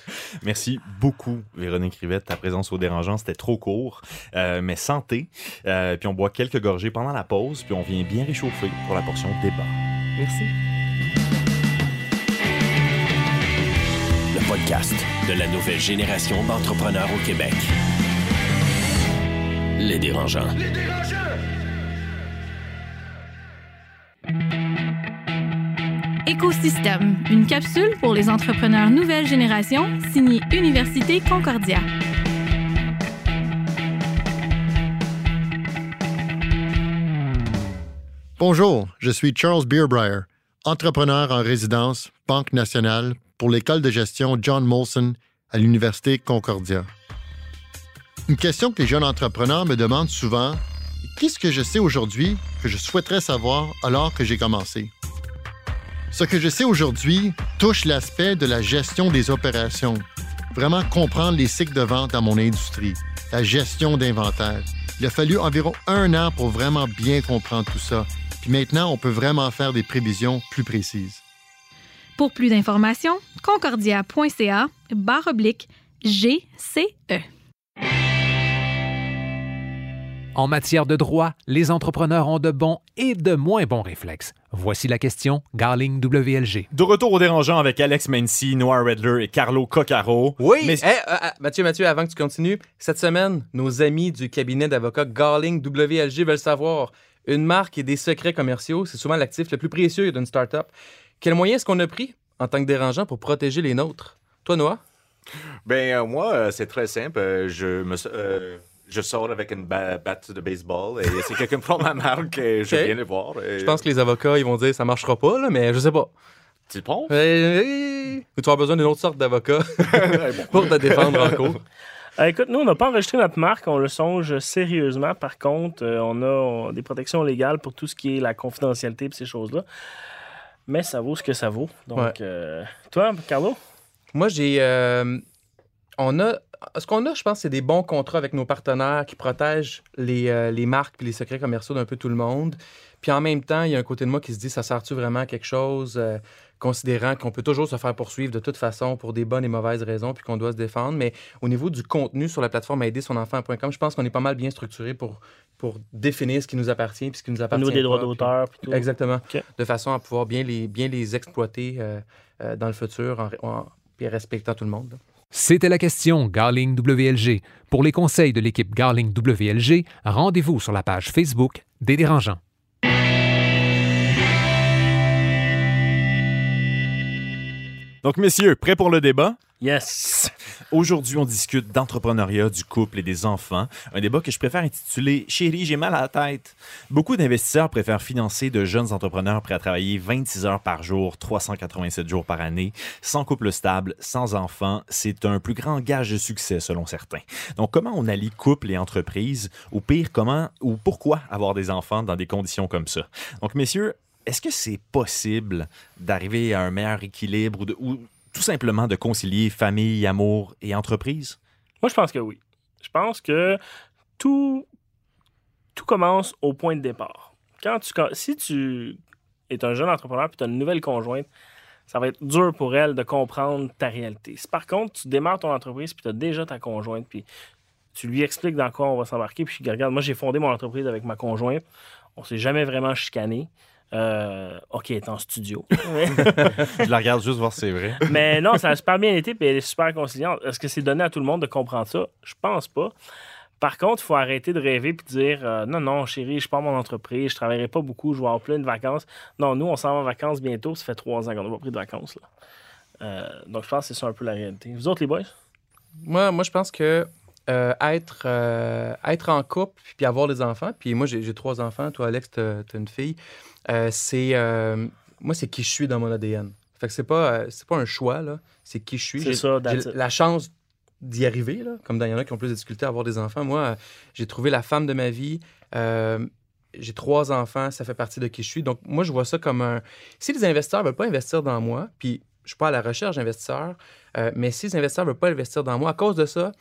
Merci beaucoup, Véronique Rivette, ta présence au dérangeant. C'était trop court, euh, mais santé. Euh, puis on boit quelques gorgées pendant la pause, puis on vient bien réchauffer pour la portion débat. Merci. Le podcast de la nouvelle génération d'entrepreneurs au Québec. Les dérangeants. Écosystème, une capsule pour les entrepreneurs nouvelle génération, signée Université Concordia. Bonjour, je suis Charles Beerbrier, entrepreneur en résidence, Banque nationale, pour l'école de gestion John Molson à l'Université Concordia. Une question que les jeunes entrepreneurs me demandent souvent, qu'est-ce que je sais aujourd'hui que je souhaiterais savoir alors que j'ai commencé? Ce que je sais aujourd'hui touche l'aspect de la gestion des opérations, vraiment comprendre les cycles de vente dans mon industrie, la gestion d'inventaire. Il a fallu environ un an pour vraiment bien comprendre tout ça. Puis maintenant, on peut vraiment faire des prévisions plus précises. Pour plus d'informations, concordia.ca barre oblique GCE. En matière de droit, les entrepreneurs ont de bons et de moins bons réflexes. Voici la question Garling WLG. De retour au dérangeant avec Alex Mency, Noah Redler et Carlo Coccaro. Oui, Mais- Eh, euh, euh, Mathieu, Mathieu, avant que tu continues, cette semaine, nos amis du cabinet d'avocats Garling WLG veulent savoir une marque et des secrets commerciaux, c'est souvent l'actif le plus précieux d'une startup. Quel moyen est-ce qu'on a pris en tant que dérangeant pour protéger les nôtres? Toi, Noah? Ben, euh, moi, euh, c'est très simple. Je, me, euh, je sors avec une ba- batte de baseball et si quelqu'un prend ma marque, je viens les voir. et- Je pense que les avocats, ils vont dire ça marchera pas, là, mais je sais pas. Tu le penses? Euh, euh, tu vas avoir besoin d'une autre sorte d'avocat [laughs] pour te défendre en cours. [laughs] Euh, écoute, nous, on n'a pas enregistré notre marque, on le songe sérieusement. Par contre, euh, on a on- des protections légales pour tout ce qui est la confidentialité et ces choses-là. Mais ça vaut ce que ça vaut. Donc, Ouais. euh, toi, Carlo? Moi, j'ai. euh, on a ce qu'on a, je pense, c'est des bons contrats avec nos partenaires qui protègent les, euh, les marques et les secrets commerciaux d'un peu tout le monde. Puis en même temps, il y a un côté de moi qui se dit, ça sert-tu vraiment à quelque chose, euh, considérant qu'on peut toujours se faire poursuivre de toute façon pour des bonnes et mauvaises raisons, puis qu'on doit se défendre. Mais au niveau du contenu sur la plateforme aidersonenfant.com, je pense qu'on est pas mal bien structuré pour, pour définir ce qui nous appartient puis ce qui nous appartient niveau des droits pas, d'auteur. puis. Exactement. De façon à pouvoir bien les, bien les exploiter euh, dans le futur en, en- puis respectant tout le monde. là. C'était la question Garling WLG. Pour les conseils de l'équipe Garling WLG, rendez-vous sur la page Facebook des dérangeants. Donc, messieurs, prêts pour le débat? Yes! [laughs] Aujourd'hui, on discute d'entrepreneuriat, du couple et des enfants. Un débat que je préfère intituler Chérie, j'ai mal à la tête. Beaucoup d'investisseurs préfèrent financer de jeunes entrepreneurs prêts à travailler 26 heures par jour, 387 jours par année, sans couple stable, sans enfants. C'est un plus grand gage de succès selon certains. Donc, comment on allie couple et entreprise? Ou pire, comment ou pourquoi avoir des enfants dans des conditions comme ça? Donc, messieurs, est-ce que c'est possible d'arriver à un meilleur équilibre ou, de- ou tout simplement de concilier famille, amour et entreprise? Moi, je pense que oui. Je pense que tout, commence au point de départ. Si tu es un jeune entrepreneur et tu as une nouvelle conjointe, ça va être dur pour elle de comprendre ta réalité. Si par contre, tu démarres ton entreprise puis tu as déjà ta conjointe, puis tu lui expliques dans quoi on va s'embarquer, puis regarde, moi j'ai fondé mon entreprise avec ma conjointe, on s'est jamais vraiment chicané. Euh, ok, elle est en studio. [laughs] Je la regarde juste voir si c'est vrai. Mais non, ça a super bien été, puis elle est super conciliante. Est-ce que c'est donné à tout le monde de comprendre ça? Je pense pas. Par contre, il faut arrêter de rêver puis de dire euh, non, non, chérie, je pars mon entreprise, je travaillerai pas beaucoup, je vais avoir plein de vacances. Non, nous, on s'en va en vacances bientôt. Ça fait trois ans qu'on n'a pas pris de vacances. Là. Euh, donc, je pense que c'est ça un peu la réalité. Vous autres, les boys? Moi, moi je pense que euh, être, euh, être en couple puis avoir des enfants, puis moi, j'ai trois enfants. Toi, Alex, t'as as une fille. euh, c'est moi, c'est qui je suis dans mon ADN. Fait que c'est pas, c'est pas un choix, là. C'est qui je suis. C'est J'ai- la chance d'y arriver, là. Comme il y en a qui ont plus de difficultés à avoir des enfants. Moi, j'ai trouvé la femme de ma vie. J'ai trois enfants, ça fait partie de qui je suis. Donc, moi, je vois ça comme un. Si les investisseurs ne veulent pas investir dans moi, puis je suis pas à la recherche d'investisseurs, mais si les investisseurs ne veulent pas investir dans moi, à cause de ça,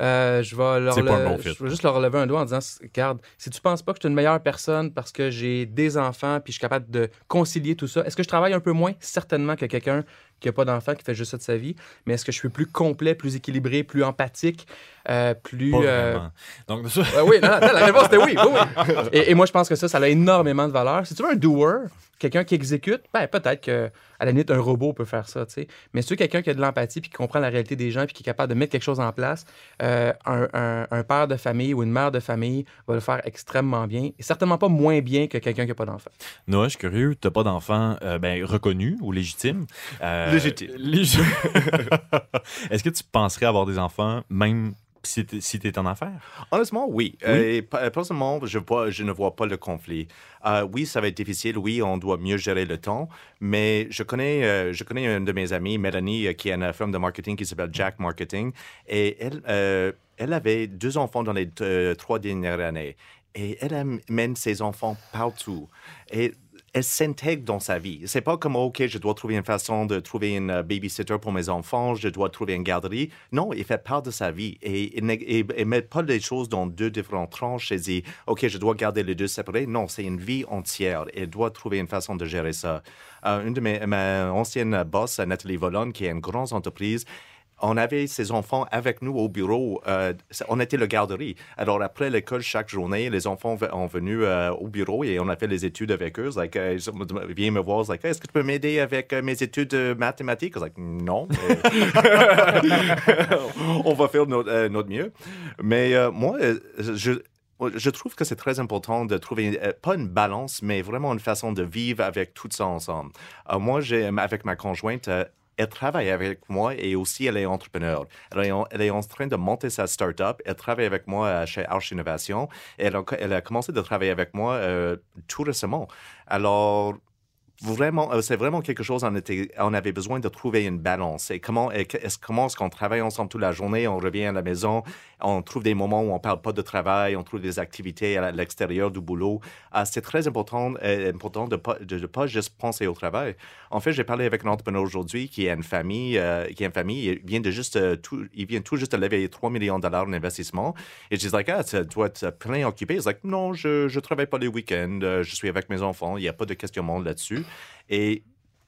euh, je vais leur le- bon je vais juste leur lever un doigt en disant regarde, si tu penses pas que je suis une meilleure personne parce que j'ai des enfants puis je suis capable de concilier tout ça, est-ce que je travaille un peu moins? Certainement que quelqu'un qui n'a pas d'enfants, qui fait juste ça de sa vie, mais est-ce que je suis plus complet, plus équilibré, plus empathique, euh, plus Pas euh. Donc, ça, oui, non, non, la réponse était oui. oui, oui. [laughs] Et, et moi, je pense que ça, ça a énormément de valeur. Si tu veux un doer, quelqu'un qui exécute, ben, peut-être que à la limite, un robot peut faire ça, tu sais. Mais si tu veux quelqu'un qui a de l'empathie puis qui comprend la réalité des gens puis qui est capable de mettre quelque chose en place, euh, un, un- un père de famille ou une mère de famille va le faire extrêmement bien et certainement pas moins bien que quelqu'un qui n'a pas d'enfant. Noah, je suis curieux, t'as pas d'enfant euh, ben, reconnu ou légitime. Euh, Légitime. lég- [laughs] Est-ce que tu penserais avoir des enfants même si t'es si en affaires? Honnêtement, oui. Euh, et personnellement, je, vois, je ne vois pas le conflit. Euh, oui, ça va être difficile. Oui, on doit mieux gérer le temps. Mais je connais, euh, je connais une de mes amies, Mélanie, euh, qui a une firme de marketing qui s'appelle Jack Marketing. Et elle, euh, elle avait deux enfants dans les euh, trois dernières années. Et elle amène ses enfants partout. Et elle s'intègre dans sa vie. C'est pas comme, OK, je dois trouver une façon de trouver une euh, babysitter pour mes enfants, je dois trouver une garderie. Non, il fait part de sa vie et ne met pas les choses dans deux différentes tranches et dit, OK, je dois garder les deux séparés. Non, c'est une vie entière elle doit trouver une façon de gérer ça. Euh, une de mes ma ancienne boss, Nathalie Volon, qui est une grande entreprise, on avait ses enfants avec nous au bureau. euh, on était le garderie. Alors, après l'école, chaque journée, les enfants ont venu euh, au bureau et on a fait les études avec eux. Like, euh, ils viennent me voir. Like, est-ce que tu peux m'aider avec mes études de mathématiques? Like, non. [laughs] [laughs] on va faire notre, notre mieux. Mais moi, je, je trouve que c'est très important de trouver, pas une balance, mais vraiment une façon de vivre avec tout ça ensemble. Euh, moi, j'ai, avec ma conjointe, elle travaille avec moi et aussi elle est entrepreneur. Elle est en, en train de monter sa start-up. Elle travaille avec moi euh, chez Arch Innovation. Et elle, a, elle a commencé de travailler avec moi euh, tout récemment. Alors, euh, c'est vraiment quelque chose, on, avait besoin de trouver une balance. Et comment est-ce est qu'on travaille ensemble toute la journée, on revient à la maison, on trouve des moments où on parle pas de travail, on trouve des activités à l'extérieur du boulot. Ah, c'est très important, euh, important de ne pas, pas juste penser au travail. En fait, j'ai parlé avec un entrepreneur aujourd'hui qui a une famille, euh, qui a une famille, il vient de juste, tout, il vient tout juste de lever 3 millions de dollars d'investissement. Et je dis, like, ah, tu dois être plein occupé. Il dit, non, je ne travaille pas les week-ends, je suis avec mes enfants, il n'y a pas de questionnement là-dessus et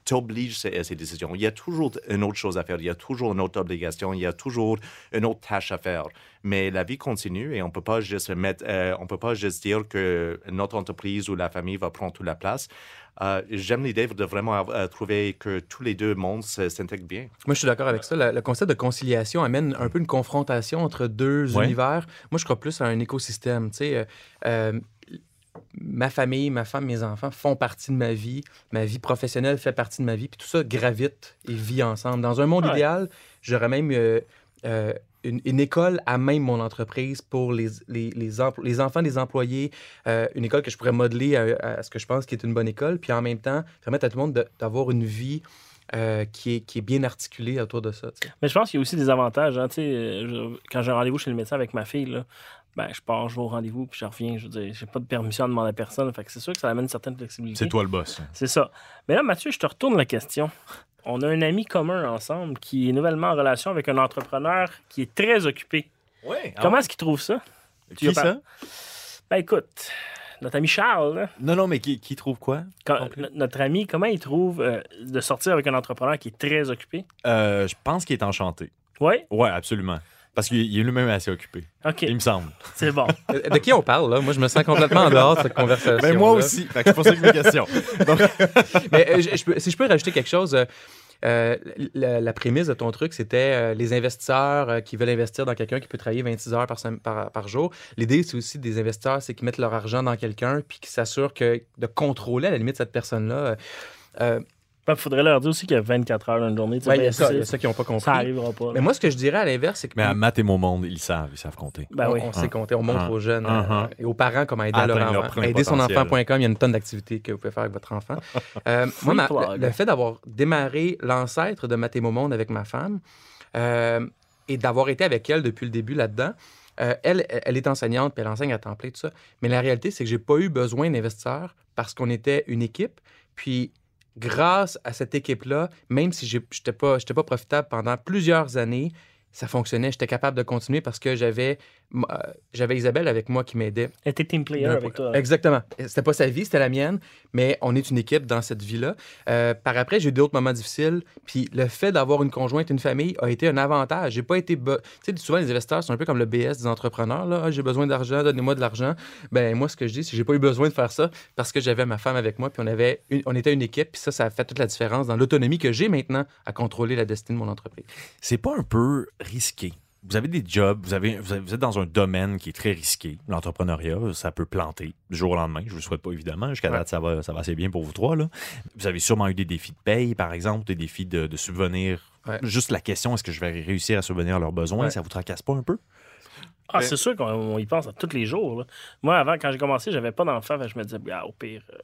t'oblige à ces décisions. Il y a toujours une autre chose à faire, il y a toujours une autre obligation, il y a toujours une autre tâche à faire. Mais la vie continue et on peut pas juste mettre, euh, on peut pas juste dire que notre entreprise ou la famille va prendre toute la place. Euh, j'aime l'idée de vraiment euh, trouver que tous les deux mondes s'intègrent bien. Moi, je suis d'accord avec ça. Le, concept de conciliation amène un peu une confrontation entre deux univers. Moi, je crois plus à un écosystème. Tu sais, ma famille, ma femme, mes enfants font partie de ma vie, ma vie professionnelle fait partie de ma vie, puis tout ça gravite et vit ensemble. Dans un monde idéal, j'aurais même euh, euh, une, école à même mon entreprise pour les, les, les, enfants des employés, euh, une école que je pourrais modeler à, ce que je pense qui est une bonne école, puis en même temps, permettre à tout le monde d'avoir une vie qui, est, qui est bien articulée autour de ça. Mais je pense qu'il y a aussi des avantages. Hein, quand j'ai rendez-vous chez le médecin avec ma fille, là, ben, je pars, je vais au rendez-vous, puis je reviens. Je veux dire, j'ai pas de permission à demander à personne. Fait que c'est sûr que ça amène une certaine flexibilité. C'est toi le boss. C'est ça. Mais là, Mathieu, je te retourne la question. On a un ami commun ensemble qui est nouvellement en relation avec un entrepreneur qui est très occupé. Oui. Comment est-ce qu'il trouve ça? Qui ça? Ben écoute, notre ami Charles. Non, non, mais qui, trouve quoi? notre ami, comment il trouve euh, de sortir avec un entrepreneur qui est très occupé? Euh, je pense qu'il est enchanté. Oui? Oui, absolument. Parce qu'il est lui-même assez occupé. OK. Il me semble. C'est bon. [laughs] De qui on parle, là? Moi, je me sens complètement en dehors de cette conversation. Mais ben, moi aussi. C'est pour ça que mes questions. [laughs] Mais euh, si je peux rajouter quelque chose. Euh, euh, la, prémisse de ton truc, c'était les investisseurs qui veulent investir dans quelqu'un qui peut travailler 26 heures par, par, jour. L'idée, c'est aussi des investisseurs, c'est qu'ils mettent leur argent dans quelqu'un puis qui s'assurent que de contrôler à la limite cette personne-là. Il faudrait leur dire aussi qu'il y a 24 heures dans une journée. il y a ça, qui n'ont pas compris. Ça n'arrivera pas. Mais moi, ce que je dirais à l'inverse, c'est que. Mais à Matt et mon monde, ils savent, ils savent compter. Ben on, oui. on sait compter, on montre aux jeunes euh, et aux parents comment aider leur enfant. Aider son enfant.com, il y a une tonne d'activités que vous pouvez faire avec votre enfant. [laughs] euh, moi, le, fait d'avoir démarré l'ancêtre de Matt et mon monde avec ma femme euh, et d'avoir été avec elle depuis le début là-dedans, euh, elle, elle est enseignante, puis elle enseigne à temps plein, tout ça. Mais la réalité, c'est que j'ai pas eu besoin d'investisseurs parce qu'on était une équipe. Puis grâce à cette équipe-là, même si je n'étais pas, pas profitable pendant plusieurs années, ça fonctionnait. J'étais capable de continuer parce que j'avais j'avais Isabelle avec moi qui m'aidait. Elle était team player avec toi. Exactement. C'était pas sa vie, c'était la mienne, mais on est une équipe dans cette vie-là. Euh, par après, j'ai eu d'autres moments difficiles, puis le fait d'avoir une conjointe, une famille a été un avantage. J'ai pas été. Tu sais, souvent, les investisseurs sont un peu comme le BS des entrepreneurs. Là, ah, j'ai besoin d'argent, donnez-moi de l'argent. Ben moi, ce que je dis, c'est que j'ai pas eu besoin de faire ça parce que j'avais ma femme avec moi, puis on, avait on était une équipe, puis ça, ça a fait toute la différence dans l'autonomie que j'ai maintenant à contrôler la destinée de mon entreprise. C'est pas un peu risqué? Vous avez des jobs, vous, avez, vous, êtes dans un domaine qui est très risqué. L'entrepreneuriat, ça peut planter du jour au lendemain. Je ne vous souhaite pas, évidemment. Jusqu'à date, ça va, ça va assez bien pour vous trois. Là. Vous avez sûrement eu des défis de paye, par exemple, des défis de, de subvenir. Juste la question, est-ce que je vais réussir à subvenir à leurs besoins? Ça vous tracasse pas un peu? Ah, c'est sûr qu'on y pense tous les jours. Moi, avant, quand j'ai commencé, j'avais pas d'enfant. Je me disais, ah, au pire. Euh.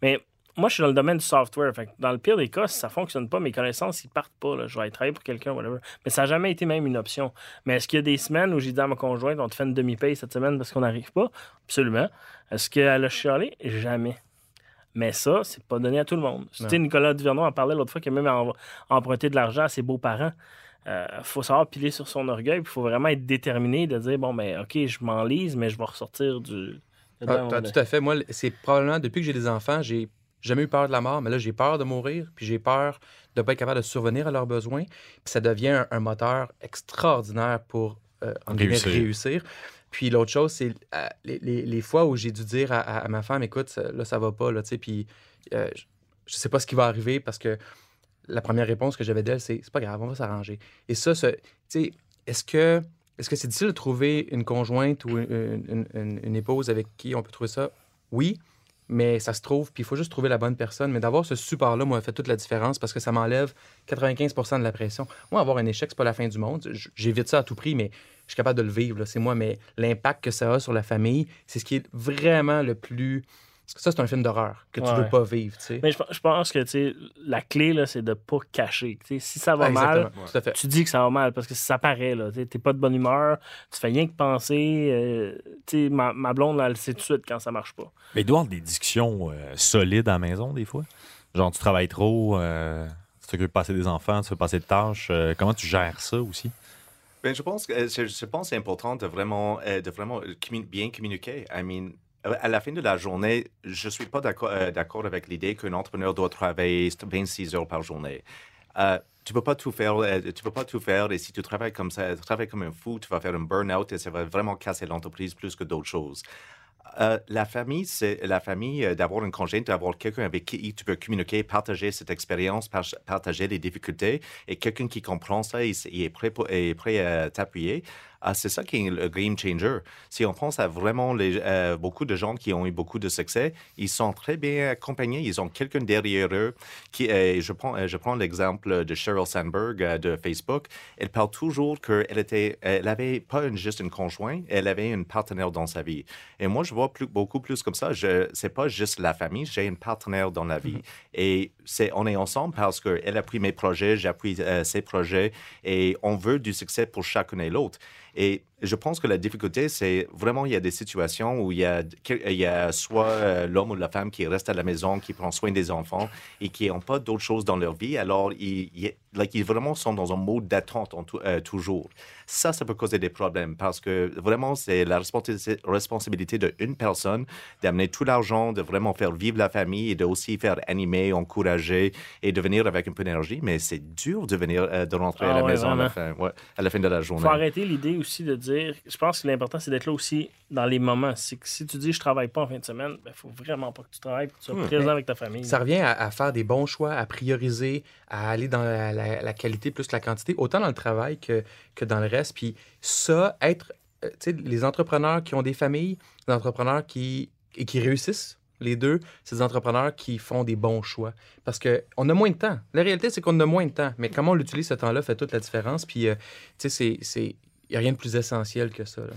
Mais moi, je suis dans le domaine du software. dans le pire des cas, si ça ne fonctionne pas, mes connaissances, ils partent pas. Je vais aller travailler pour quelqu'un, whatever. Mais ça n'a jamais été même une option. Mais est-ce qu'il y a des semaines où j'ai dit à ma conjointe, on te fait une demi-paye cette semaine parce qu'on n'arrive pas? Absolument. Est-ce qu'elle a chialé? Jamais. Mais ça, c'est pas donné à tout le monde. Tu sais, Nicolas Duvernon en parlait l'autre fois qu'il a même emprunté de l'argent à ses beaux-parents. Il euh, faut savoir piler sur son orgueil, il faut vraiment être déterminé de dire bon, ben, OK, je m'enlise, mais je vais ressortir du. Ah, tout à fait. Moi, c'est probablement depuis que j'ai des enfants, j'ai jamais eu peur de la mort, mais là, j'ai peur de mourir, puis j'ai peur de ne pas être capable de survenir à leurs besoins. Puis ça devient un, moteur extraordinaire pour euh, réussir. Puis l'autre chose, c'est euh, les, fois où j'ai dû dire à, ma femme, écoute, là, ça va pas, là, tu sais, puis euh, je sais pas ce qui va arriver parce que la première réponse que j'avais d'elle, c'est c'est pas grave, on va s'arranger. Et ça, tu sais, est-ce que est-ce que c'est difficile de trouver une conjointe ou une, épouse avec qui on peut trouver ça? Oui, mais ça se trouve, puis il faut juste trouver la bonne personne. Mais d'avoir ce support-là, moi, fait toute la différence parce que ça m'enlève 95% de la pression. Moi, avoir un échec, c'est pas la fin du monde. J'évite ça à tout prix, mais je suis capable de le vivre, c'est moi. Mais l'impact que ça a sur la famille, c'est ce qui est vraiment le plus ça, c'est un film d'horreur que tu Ouais. veux pas vivre, tu sais. Mais je, je pense que tu sais, la clé, là, c'est de pas cacher. Tu sais, si ça va Exactement, mal, tu dis que ça va mal parce que ça paraît. là. Tu T'es pas de bonne humeur, tu fais rien que penser. euh, tu sais, ma, ma blonde, elle le sait tout de suite quand ça marche pas. Mais il doit y avoir des discussions euh, solides à la maison, des fois? Genre, tu travailles trop, euh, tu t'occupes de passer des enfants, tu fais passer de tâches. euh, comment tu gères ça aussi? Ben, je pense que je, pense c'est important de vraiment de vraiment bien communiquer. I mean, à la fin de la journée, je suis pas d'accord euh, d'accord avec l'idée qu'un entrepreneur doit travailler 26 heures par journée. Euh, tu peux pas tout faire. euh, tu peux pas tout faire. Et si tu travailles comme ça, tu travailles comme un fou, tu vas faire un burn-out et ça va vraiment casser l'entreprise plus que d'autres choses. La famille, c'est la famille d'avoir un congé, d'avoir quelqu'un avec qui tu peux communiquer, partager cette expérience, par- partager les difficultés, et quelqu'un qui comprend ça et est prêt à t'appuyer. Ah, c'est ça qui est le game changer. Si on pense à vraiment les, euh, beaucoup de gens qui ont eu beaucoup de succès, ils sont très bien accompagnés. Ils ont quelqu'un derrière eux. Qui, euh, je prends, euh, je prends l'exemple de Sheryl Sandberg euh, de Facebook. Elle parle toujours qu'elle était, elle avait pas une- juste une conjointe, elle avait une partenaire dans sa vie. Et moi, je vois plus, beaucoup plus comme ça. Je, c'est pas juste la famille, j'ai une partenaire dans la vie. Et c'est, on est ensemble parce qu'elle appuie mes projets, j'appuie euh, ses projets et on veut du succès pour chacun et l'autre. Et je pense que la difficulté, c'est vraiment, il y a des situations où il y a, il y a soit euh, l'homme ou la femme qui reste à la maison, qui prend soin des enfants et qui n'ont pas d'autres choses dans leur vie. Alors, ils, ils, like, ils vraiment sont dans un mode d'attente euh, toujours. Ça, ça peut causer des problèmes parce que vraiment, c'est la responsabilité d'une personne d'amener tout l'argent, de vraiment faire vivre la famille et de aussi faire animer, encourager et de venir avec un peu d'énergie. Mais c'est dur de venir, euh, de rentrer à Ah la ouais, maison à la, fin, ouais, à la fin de la Il journée. faut arrêter l'idée aussi de dire. Je pense que l'important, c'est d'être là aussi dans les moments. C'est que si tu dis je travaille pas en fin de semaine, il faut vraiment pas que tu travailles, que tu sois Hmm. présent avec ta famille. Ça revient à, à faire des bons choix, à prioriser, à aller dans la, la- la qualité plus la quantité, autant dans le travail que, que dans le reste. Puis ça, être, euh, tu sais, les entrepreneurs qui ont des familles, les entrepreneurs qui, et qui réussissent, les deux, c'est des entrepreneurs qui font des bons choix. Parce qu'on a moins de temps. La réalité, c'est qu'on a moins de temps. Mais comment on l'utilise ce temps-là fait toute la différence. Puis, euh, tu sais, c'est- n'y a rien de plus essentiel que ça. là.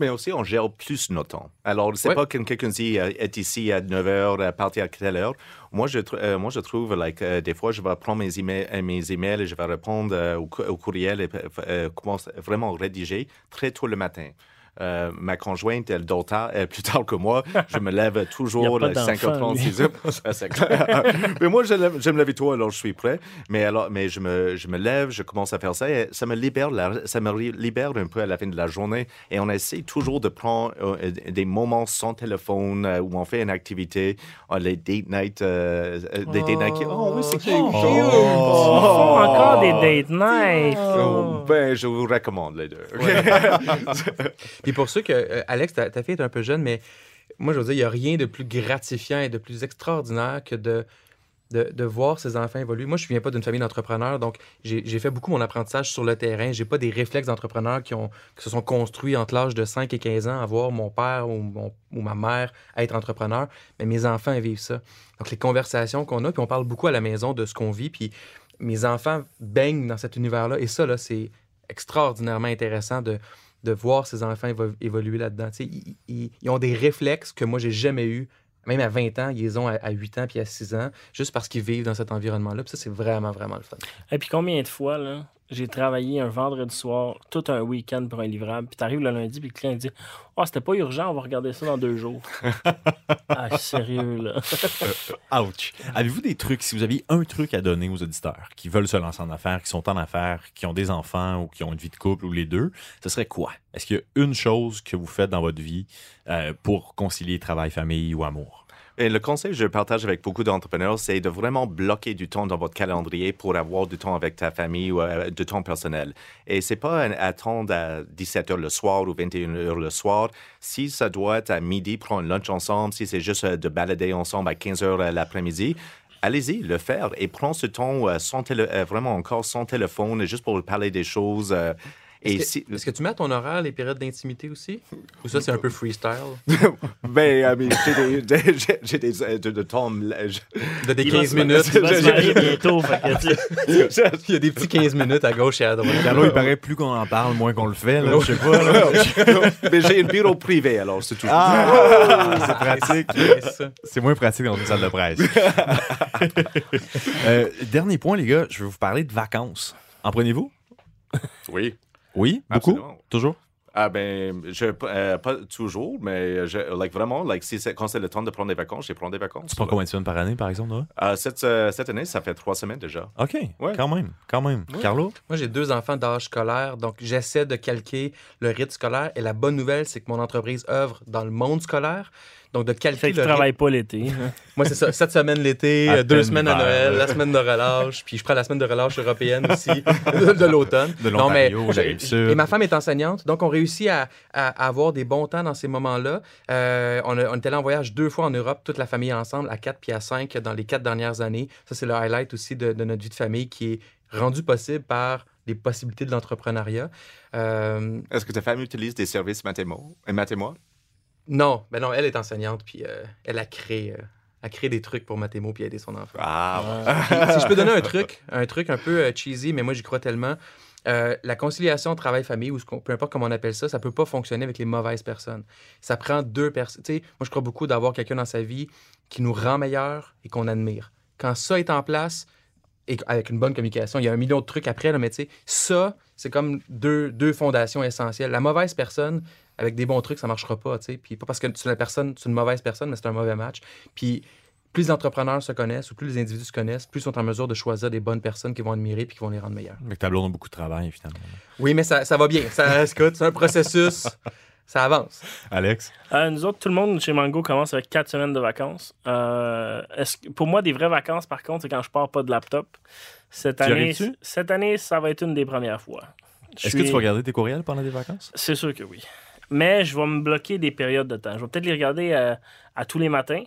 Mais aussi, on gère plus notre temps. Alors, c'est Ouais. pas que quelqu'un dit euh, est ici à 9 h, à partir à quelle heure. Moi, je, euh, moi, je trouve, like, euh, des fois, je vais prendre mes emails, euh, mes emails et je vais répondre euh, au, cou- au courriel et euh, commence vraiment rédiger très tôt le matin. Euh, ma conjointe, elle dort tard, euh, plus tard que moi. Je me lève [laughs] toujours à pas 5h30, d'enfant, lui. 6h. Ouais, c'est clair. [laughs] mais moi, je, lève- je me lève tôt, alors je suis prêt. Mais, alors, mais je, me, je me lève, je commence à faire ça et ça me, libère la- ça me libère un peu à la fin de la journée. Et on essaie toujours de prendre euh, des moments sans téléphone euh, où on fait une activité, les date night, des date nights. Oh, oui, c'est cute. Ils font encore des date nights. Oh, ben, je vous recommande les deux. [laughs] Puis pour ceux que. euh, Alex, ta, fille est un peu jeune, mais moi, je veux dire, il n'y a rien de plus gratifiant et de plus extraordinaire que de. De, voir ses enfants évoluer. Moi, je ne viens pas d'une famille d'entrepreneurs, donc j'ai fait beaucoup mon apprentissage sur le terrain. J'ai pas des réflexes d'entrepreneurs qui, qui se sont construits entre l'âge de 5 et 15 ans à voir mon père ou, ou ma mère être entrepreneur, mais mes enfants vivent ça. Donc, les conversations qu'on a, puis on parle beaucoup à la maison de ce qu'on vit, puis mes enfants baignent dans cet univers-là, et ça, là, c'est extraordinairement intéressant de, de voir ces enfants évo- évoluer là-dedans. Ils, ils- ils ont des réflexes que moi, j'ai jamais eu. Même à 20 ans, ils ont à, à 8 ans puis à 6 ans, juste parce qu'ils vivent dans cet environnement-là. Ça, c'est vraiment, vraiment le fun. Et puis combien de fois, là, j'ai travaillé un vendredi soir, tout un week-end pour un livrable, puis t'arrives le lundi, puis le client dit Oh, c'était pas urgent, on va regarder ça dans deux jours. [laughs] ah, sérieux, là. Ouch. Avez-vous des trucs, si vous aviez un truc à donner aux auditeurs qui veulent se lancer en affaires, qui sont en affaires, qui ont des enfants ou qui ont une vie de couple ou les deux, ce serait quoi? Est-ce qu'il y a une chose que vous faites dans votre vie euh, pour concilier travail, famille ou amour? Et le conseil que je partage avec beaucoup d'entrepreneurs, c'est de vraiment bloquer du temps dans votre calendrier pour avoir du temps avec ta famille ou euh, du temps personnel. Et c'est pas attendre à 17 h le soir ou 21 h le soir. Si ça doit être à midi, prendre un lunch ensemble, si c'est juste euh, de balader ensemble à 15 h l'après-midi, allez-y, le faire et prends ce temps euh, sans euh, vraiment encore sans téléphone, juste pour parler des choses. Et Est-ce si, que, est-ce que tu mets à ton horaire les périodes d'intimité aussi? Ou ça, c'est un peu freestyle? [laughs] ben, I mean, j'ai des, [laughs] j'ai- j'ai des, euh, de, de temps. je- De des Il va 15 se- minutes. [laughs] Il va se marier bientôt. Il y a des petits 15 minutes à gauche et à droite. Carlo, il paraît plus qu'on en parle, moins qu'on le fait. Là, je sais pas. là. Mais j'ai un bureau privé, alors c'est tout. Ah, c'est pratique. C'est moins pratique dans une salle de presse. Euh, dernier point, les gars, je vais vous parler de vacances. En prenez-vous? Oui. Oui, beaucoup? Absolument. Toujours? Ah ben, je, euh, pas toujours, mais je, like, vraiment, like, si c'est- quand c'est le temps de prendre des vacances, j'ai prends des vacances. Tu prends combien de semaines par année, par exemple? Euh, cette, euh, cette année, ça fait trois semaines déjà. OK, Ouais. quand même, quand même. Carlo? Moi, j'ai deux enfants d'âge scolaire, donc j'essaie de calquer le rythme scolaire. Et la bonne nouvelle, c'est que mon entreprise œuvre dans le monde scolaire. Donc, de fait calquer que le tu rythme. travailles pas l'été. hein? [laughs] Moi, c'est ça. Cette semaine l'été, euh, deux semaines à. Noël, la semaine de relâche, puis je prends la semaine de relâche européenne [laughs] aussi, de, l'automne. De Non, mais. Et ma femme est enseignante, donc on réussit à, avoir des bons temps dans ces moments-là. Euh, on, a- on était allé en voyage deux fois en Europe, toute la famille ensemble, à quatre puis à cinq dans les quatre dernières années. Ça, c'est le highlight aussi de, de notre vie de famille qui est rendu possible par les possibilités de l'entrepreneuriat. Euh, Est-ce que ta femme utilise des services mathémo et mathémo? Non, ben non, elle est enseignante, puis euh, elle a créé, euh, a créé des trucs pour Mathémo puis aider son enfant. Ah, Puis, [laughs] si je peux donner un truc, un truc un peu euh, cheesy, mais moi j'y crois tellement. euh, la conciliation travail-famille, ou ce peu importe comment on appelle ça, ça peut pas fonctionner avec les mauvaises personnes. Ça prend deux personnes. Tu sais, moi je crois beaucoup d'avoir quelqu'un dans sa vie qui nous rend meilleur et qu'on admire. Quand ça est en place, et avec une bonne communication, il y a un million de trucs après, là, mais tu sais, ça, c'est comme deux, deux fondations essentielles. La mauvaise personne, avec des bons trucs, ça marchera pas, tu sais. Puis pas parce que tu es la personne, tu es une mauvaise personne, mais c'est un mauvais match. Puis plus les entrepreneurs se connaissent ou plus les individus se connaissent, plus ils sont en mesure de choisir des bonnes personnes qui vont admirer puis qui vont les rendre meilleurs. Mais tableau a beaucoup de travail, finalement. Oui, mais ça, ça va bien. Ça, [laughs] écoute, c'est un processus. ça avance. Alex? Euh, nous autres, tout le monde chez Mango commence avec quatre semaines de vacances. Euh, est-ce que- pour moi, des vraies vacances, par contre, c'est quand je pars pas de laptop. Cette Tu année, cette année, ça va être une des premières fois. Je Est-ce que tu vas regarder tes courriels pendant des vacances? C'est sûr que oui. Mais je vais me bloquer des périodes de temps. Je vais peut-être les regarder euh, à tous les matins,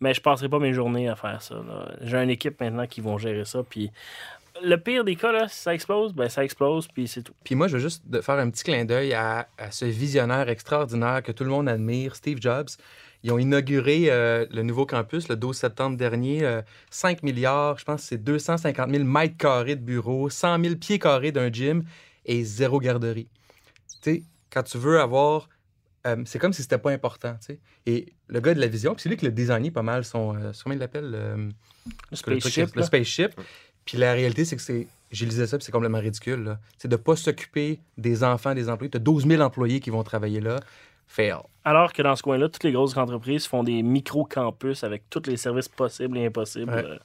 mais je passerai pas mes journées à faire ça. J'ai une équipe maintenant qui vont gérer ça. Puis le pire des cas, là, si ça explose, ben ça explose, puis c'est tout. Puis moi, je veux juste faire un petit clin d'œil à, à ce visionnaire extraordinaire que tout le monde admire, Steve Jobs. Ils ont inauguré euh, le nouveau campus le 12 septembre dernier. euh, 5 milliards, je pense que c'est 250 000 mètres carrés de bureaux, 100 000 pieds carrés d'un gym et zéro garderie. Tu sais, quand tu veux avoir... euh, c'est comme si c'était pas important, tu sais. Et le gars de la vision, c'est lui qui l'a designé pas mal, son... euh, comment il l'appelle? le- Le spaceship, le spaceship. Puis la réalité, c'est que c'est. J'ai lisé ça, puis c'est complètement ridicule. C'est de ne pas s'occuper des enfants, des employés. Tu as 12 000 employés qui vont travailler là. Fail. Alors que dans ce coin-là, toutes les grosses entreprises font des micro-campus avec tous les services possibles et impossibles. Ouais. Euh,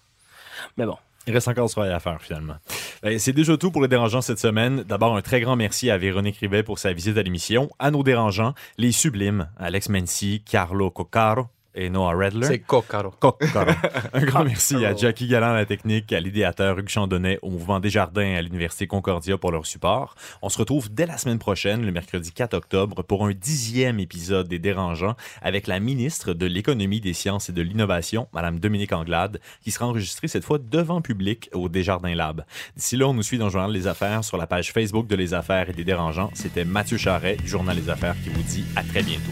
Mais bon. Il reste encore du travail à faire, finalement. Ben, C'est déjà tout pour les dérangeants cette semaine. D'abord, un très grand merci à Véronique Rivet pour sa visite à l'émission. À nos dérangeants, les sublimes, Alex Mency, Carlo Coccaro et Noah Redler. C'est cocaro. Coccaro. [laughs] Un grand merci à Jackie Galland à la technique, à l'idéateur Hugues Chandonnet, au Mouvement Desjardins à l'Université Concordia pour leur support. On se retrouve dès la semaine prochaine, le mercredi 4 octobre, pour un dixième épisode des Dérangeants avec la ministre de l'Économie, des Sciences et de l'Innovation, Mme Dominique Anglade, qui sera enregistrée cette fois devant public au Desjardins Lab. D'ici là, on nous suit dans le Journal Les Affaires sur la page Facebook de Les Affaires et des Dérangeants. C'était Mathieu Charret du Journal Les Affaires qui vous dit à très bientôt.